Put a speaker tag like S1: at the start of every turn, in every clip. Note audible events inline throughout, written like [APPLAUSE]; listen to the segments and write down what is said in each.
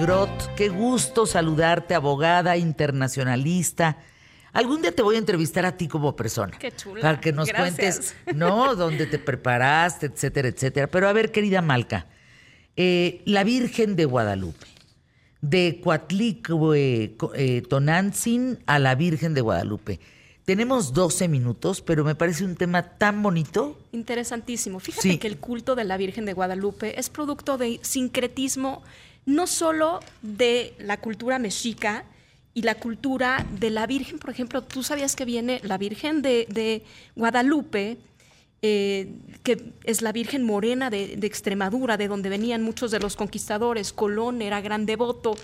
S1: Novigrot, qué gusto saludarte, abogada internacionalista. Algún día te voy a entrevistar a ti como persona.
S2: Qué chula.
S1: Para que nos
S2: Gracias.
S1: cuentes, ¿no? [LAUGHS] Dónde te preparaste, etcétera, etcétera. Pero a ver, querida Malca, eh, la Virgen de Guadalupe. De Coatlicue eh, Tonantzin a la Virgen de Guadalupe. Tenemos 12 minutos, pero me parece un tema tan bonito.
S2: Interesantísimo. Fíjate
S1: Sí.
S2: que el culto de la Virgen de Guadalupe es producto de sincretismo no solo de la cultura mexica y la cultura de la Virgen, por ejemplo, tú sabías que viene la Virgen de, Guadalupe, eh, que es la Virgen Morena de, de Extremadura, de donde venían muchos de los conquistadores. Colón era gran devoto,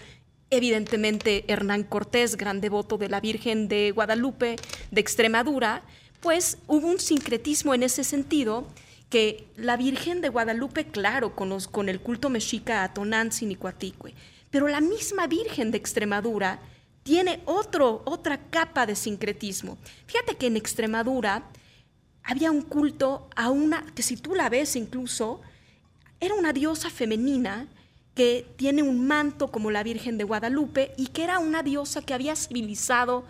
S2: evidentemente Hernán Cortés, gran devoto de la Virgen de Guadalupe, de Extremadura, pues hubo un sincretismo en ese sentido que la Virgen de Guadalupe, claro, con, los- con el culto mexica a Tonantzin y Coaticue, pero la misma Virgen de Extremadura tiene otro, otra capa de sincretismo. Fíjate que en Extremadura había un culto a una, que si tú la ves incluso, era una diosa femenina que tiene un manto como la Virgen de Guadalupe y que era una diosa que había civilizado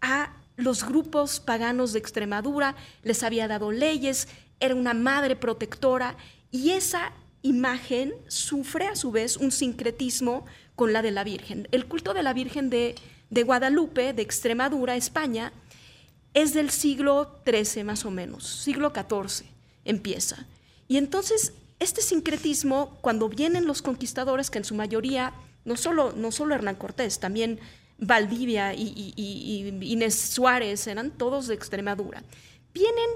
S2: a los grupos paganos de Extremadura, les había dado leyes, era una madre protectora y esa imagen sufre a su vez un sincretismo con la de la Virgen. El culto de la Virgen de, de Guadalupe, de Extremadura, España, es del siglo XIII más o menos, siglo XIV empieza. Y entonces este sincretismo, cuando vienen los conquistadores, que en su mayoría, no solo, no solo Hernán Cortés, también Valdivia y, y- y- y Inés Suárez, eran todos de Extremadura, vienen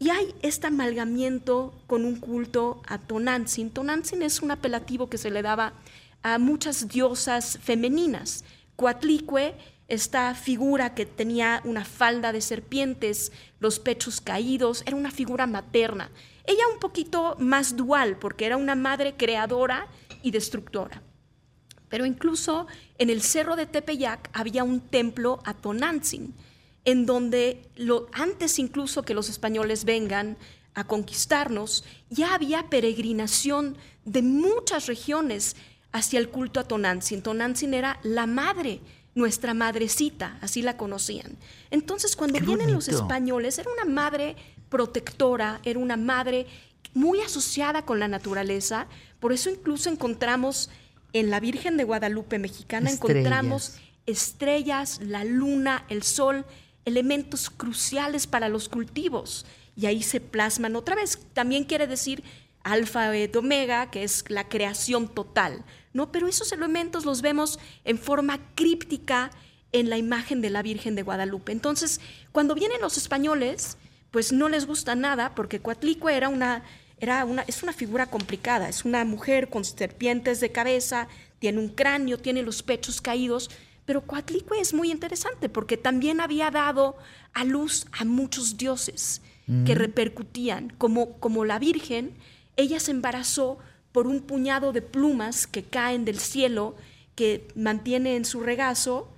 S2: y hay este amalgamiento con un culto a Tonantzin. Tonantzin es un apelativo que se le daba a muchas diosas femeninas. Coatlicue, esta figura que tenía una falda de serpientes, los pechos caídos, era una figura materna. Ella un poquito más dual, porque era una madre creadora y destructora. Pero incluso en el cerro de Tepeyac había un templo a Tonantzin, en donde lo, antes incluso que los españoles vengan a conquistarnos, ya había peregrinación de muchas regiones hacia el culto a Tonantzin. Tonantzin era la madre, nuestra madrecita, así la conocían. Entonces, cuando
S1: Qué
S2: vienen los españoles, era una madre protectora, era una madre muy asociada con la naturaleza. Por eso incluso encontramos en la Virgen de Guadalupe mexicana,
S1: Estrellas.
S2: encontramos estrellas, la luna, el sol, elementos cruciales para los cultivos. Y ahí se plasman otra vez. También quiere decir alfa, beta, omega, que es la creación total. ¿no? Pero esos elementos los vemos en forma críptica en la imagen de la Virgen de Guadalupe. Entonces, cuando vienen los españoles, pues no les gusta nada, porque Coatlicue era una, era una, es una figura complicada, es una mujer con serpientes de cabeza, tiene un cráneo, tiene los pechos caídos, pero Coatlicue es muy interesante porque también había dado a luz a muchos dioses que repercutían, como, como la Virgen, ella se embarazó por un puñado de plumas que caen del cielo, que mantiene en su regazo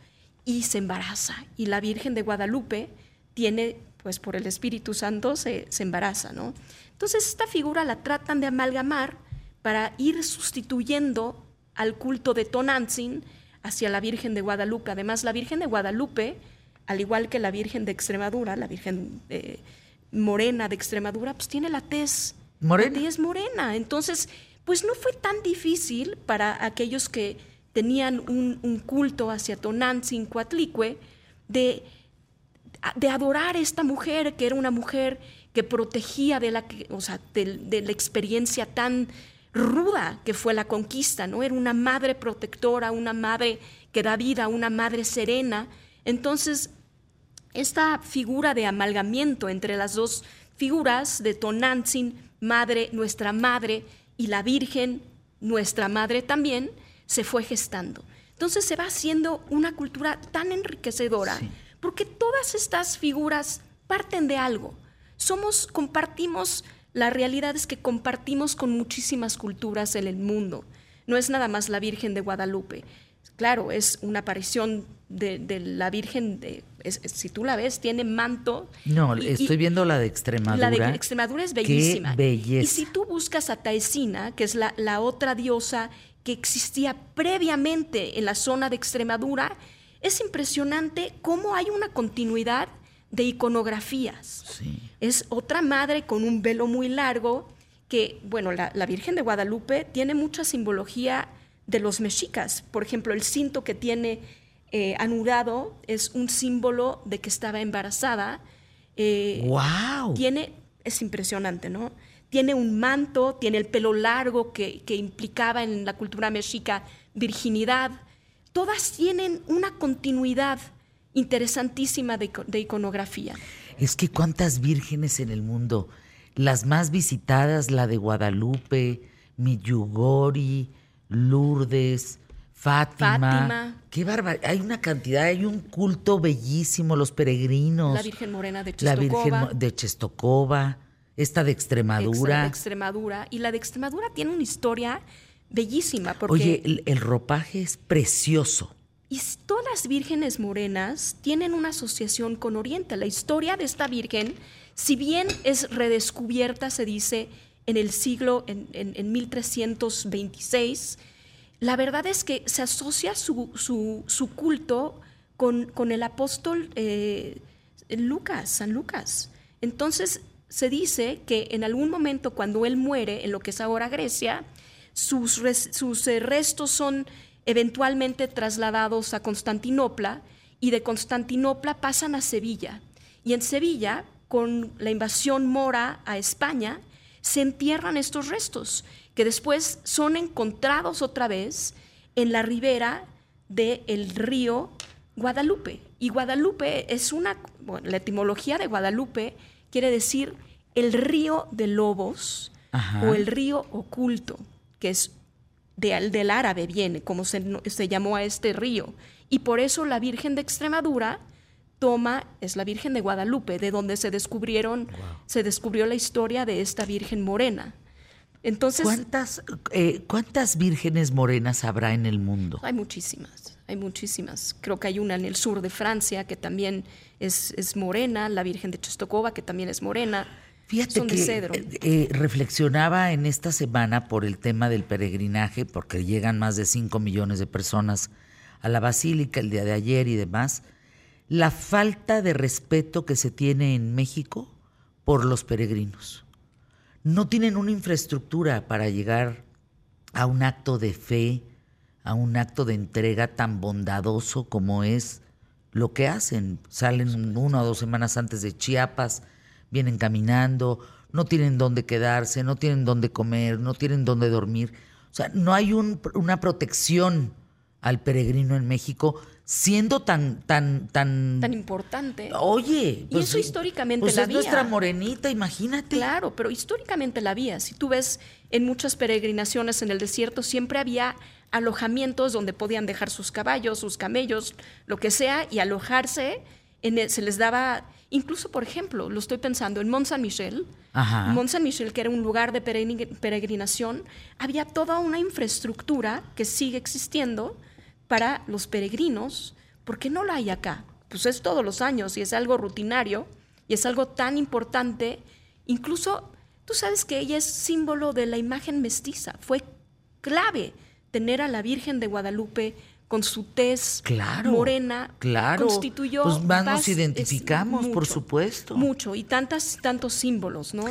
S2: y se embaraza. Y la Virgen de Guadalupe tiene, pues por el Espíritu Santo se, se embaraza, ¿no? Entonces esta figura la tratan de amalgamar para ir sustituyendo al culto de Tonantzin hacia la Virgen de Guadalupe. Además, la Virgen de Guadalupe, al igual que la Virgen de Extremadura, la Virgen eh, morena de Extremadura, pues tiene la tez
S1: Morena.
S2: La tez morena. Entonces, pues no fue tan difícil para aquellos que tenían un, un culto hacia Tonantzin, Coatlicue, de de adorar a esta mujer, que era una mujer que protegía de la, o sea, de, de la experiencia tan ruda que fue la conquista, ¿no? Era una madre protectora, una madre que da vida, una madre serena. Entonces, esta figura de amalgamiento entre las dos figuras de Tonantzin, madre, nuestra madre, y la Virgen, nuestra madre también, se fue gestando. Entonces se va haciendo una cultura tan enriquecedora,
S1: Sí.
S2: porque todas estas figuras parten de algo. Somos, compartimos, la realidad es que compartimos con muchísimas culturas en el mundo. No es nada más la Virgen de Guadalupe. Claro, es una aparición de, de la Virgen, de, es- es- si tú la ves, tiene manto.
S1: No,
S2: y- y-
S1: estoy viendo la de Extremadura.
S2: la de Extremadura es
S1: Qué
S2: bellísima.
S1: belleza.
S2: Y si tú buscas a Taesina, que es la, la otra diosa que existía previamente en la zona de Extremadura, es impresionante cómo hay una continuidad de iconografías. Es otra madre con un velo muy largo que, bueno, la, Virgen de Guadalupe tiene mucha simbología de los mexicas. Por ejemplo, el cinto que tiene eh, anudado es un símbolo de que estaba embarazada.
S1: ¡Wow!
S2: Eh, tiene, es impresionante, ¿no? Tiene un manto, tiene el pelo largo que, que implicaba en la cultura mexica virginidad. Todas tienen una continuidad interesantísima de, iconografía.
S1: Es que cuántas vírgenes en el mundo, las más visitadas, la de Guadalupe, Miyugori, Lourdes, Fátima. Fátima. Qué bárbaro. Hay una cantidad, hay un culto bellísimo, los peregrinos.
S2: La Virgen Morena de Chestokova.
S1: La Virgen de Chestokova, esta de Extremadura.
S2: de Extremadura. Y la de Extremadura tiene una historia bellísima. Porque
S1: Oye, el ropaje es precioso.
S2: Y todas las vírgenes morenas tienen una asociación con Oriente. La historia de esta virgen, si bien es redescubierta, se dice, en el siglo, en, 1326, la verdad es que se asocia su, culto con, el apóstol eh, Lucas, San Lucas. Entonces se dice que en algún momento cuando él muere en lo que es ahora Grecia, sus, sus eh, restos son eventualmente trasladados a Constantinopla y de Constantinopla pasan a Sevilla. Y en Sevilla, con la invasión mora a España, se entierran estos restos, que después son encontrados otra vez en la ribera del río Guadalupe. Y Guadalupe es una, la etimología de Guadalupe quiere decir el río de lobos o el río oculto, que es del árabe viene, como se, llamó a este río. Y por eso la Virgen de Extremadura toma, es la Virgen de Guadalupe, de donde se descubrieron, se descubrió la historia de esta Virgen morena. Entonces,
S1: ¿Cuántas, eh, ¿Cuántas vírgenes morenas habrá en el mundo?
S2: Hay muchísimas, hay muchísimas. Creo que hay una en el sur de Francia que también es, es morena, la Virgen de Chestokova que también es morena.
S1: Fíjate que eh, eh, reflexionaba en esta semana por el tema del peregrinaje, porque llegan más de 5 millones de personas a la basílica el día de ayer y demás, la falta de respeto que se tiene en México por los peregrinos. No tienen una infraestructura para llegar a un acto de fe, a un acto de entrega tan bondadoso como es lo que hacen. Salen una o dos semanas antes de Chiapas, vienen caminando, no tienen dónde quedarse, no tienen dónde comer, no tienen dónde dormir. O sea, no hay una protección al peregrino en México siendo tan tan tan
S2: tan importante.
S1: Oye,
S2: y pues eso históricamente
S1: pues
S2: la
S1: es nuestra morenita, imagínate.
S2: Claro, pero históricamente la había. Si tú ves en muchas peregrinaciones en el desierto siempre había alojamientos donde podían dejar sus caballos, sus camellos, lo que sea y alojarse se les daba, incluso por ejemplo, lo estoy pensando, en Mont Saint-Michel, Mont Saint-Michel, que era un lugar de peregrinación, había toda una infraestructura que sigue existiendo para los peregrinos, porque no la hay acá. Pues es todos los años y es algo rutinario y es algo tan importante. Incluso, tú sabes que ella es símbolo de la imagen mestiza. Fue clave tener a la Virgen de Guadalupe con su tez
S1: claro,
S2: morena,
S1: claro.
S2: constituyó...
S1: Pues más nos identificamos, por supuesto.
S2: Mucho, y tantas, tantos símbolos, ¿no?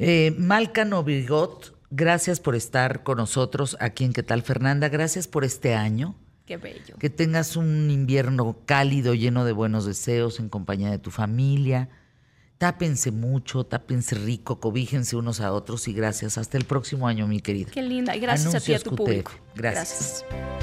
S1: Eh, Malca Novigot, gracias por estar con nosotros aquí en ¿Qué tal, Fernanda? Gracias por este año.
S2: Qué bello.
S1: Que tengas un invierno cálido, lleno de buenos deseos, en compañía de tu familia. Tápense mucho, tápense rico, cobíjense unos a otros y gracias. Hasta el próximo año, mi querida.
S2: Qué linda. Y gracias a ti a tu público.
S1: Gracias. gracias.